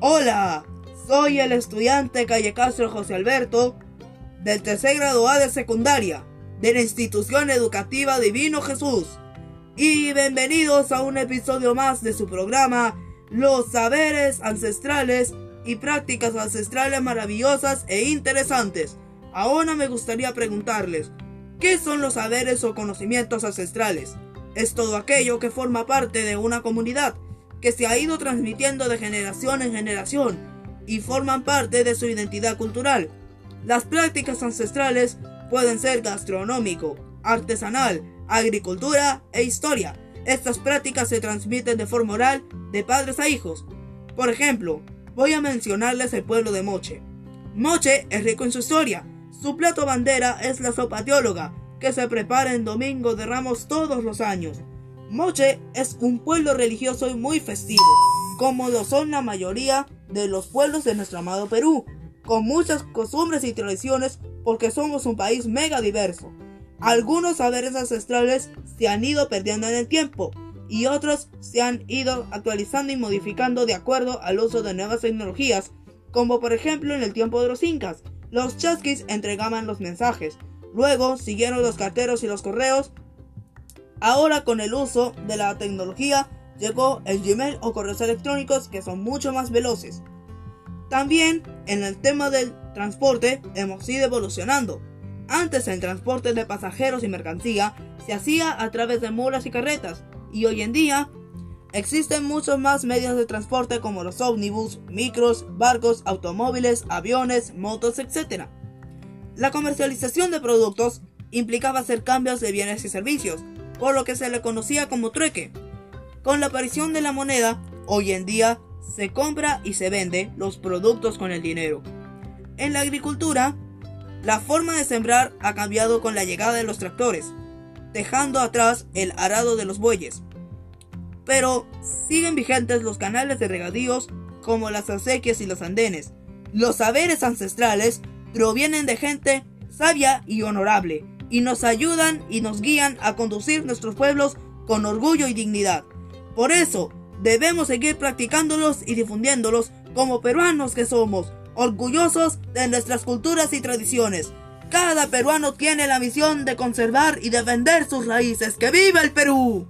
Hola, soy el estudiante Calle Castro José Alberto del tercer grado A de secundaria de la institución educativa Divino Jesús y bienvenidos a un episodio más de su programa Los saberes ancestrales y prácticas ancestrales maravillosas e interesantes. Ahora me gustaría preguntarles, ¿qué son los saberes o conocimientos ancestrales? Es todo aquello que forma parte de una comunidad que se ha ido transmitiendo de generación en generación y forman parte de su identidad cultural. Las prácticas ancestrales pueden ser gastronómico, artesanal, agricultura e historia. Estas prácticas se transmiten de forma oral de padres a hijos. Por ejemplo, voy a mencionarles el pueblo de Moche. Moche es rico en su historia. Su plato bandera es la sopa teóloga, que se prepara en Domingo de Ramos todos los años. Moche es un pueblo religioso y muy festivo, como lo son la mayoría de los pueblos de nuestro amado Perú, con muchas costumbres y tradiciones porque somos un país mega diverso. Algunos saberes ancestrales se han ido perdiendo en el tiempo y otros se han ido actualizando y modificando de acuerdo al uso de nuevas tecnologías, como por ejemplo en el tiempo de los incas. Los chasquis entregaban los mensajes, luego siguieron los carteros y los correos Ahora con el uso de la tecnología llegó el Gmail o correos electrónicos que son mucho más veloces. También en el tema del transporte hemos ido evolucionando. Antes el transporte de pasajeros y mercancía se hacía a través de mulas y carretas y hoy en día existen muchos más medios de transporte como los ómnibus, micros, barcos, automóviles, aviones, motos, etc. La comercialización de productos implicaba hacer cambios de bienes y servicios, por lo que se le conocía como trueque. Con la aparición de la moneda, hoy en día se compra y se vende los productos con el dinero. En la agricultura, la forma de sembrar ha cambiado con la llegada de los tractores, dejando atrás el arado de los bueyes. Pero siguen vigentes los canales de regadíos como las acequias y los andenes. Los saberes ancestrales provienen de gente sabia y honorable, y nos ayudan y nos guían a conducir nuestros pueblos con orgullo y dignidad. Por eso, debemos seguir practicándolos y difundiéndolos como peruanos que somos, orgullosos de nuestras culturas y tradiciones. Cada peruano tiene la misión de conservar y defender sus raíces. ¡Que viva el Perú!